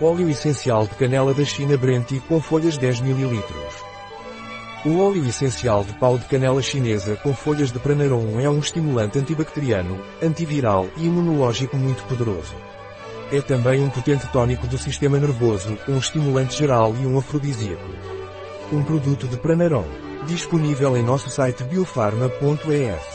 Óleo essencial de canela da China Brenti com folhas 10 ml. O óleo essencial de pau de canela chinesa com folhas de pranarum é um estimulante antibacteriano, antiviral e imunológico muito poderoso. É também um potente tônico do sistema nervoso, um estimulante geral e um afrodisíaco. Um produto de Pranarom. Disponível em nosso site biofarma.es.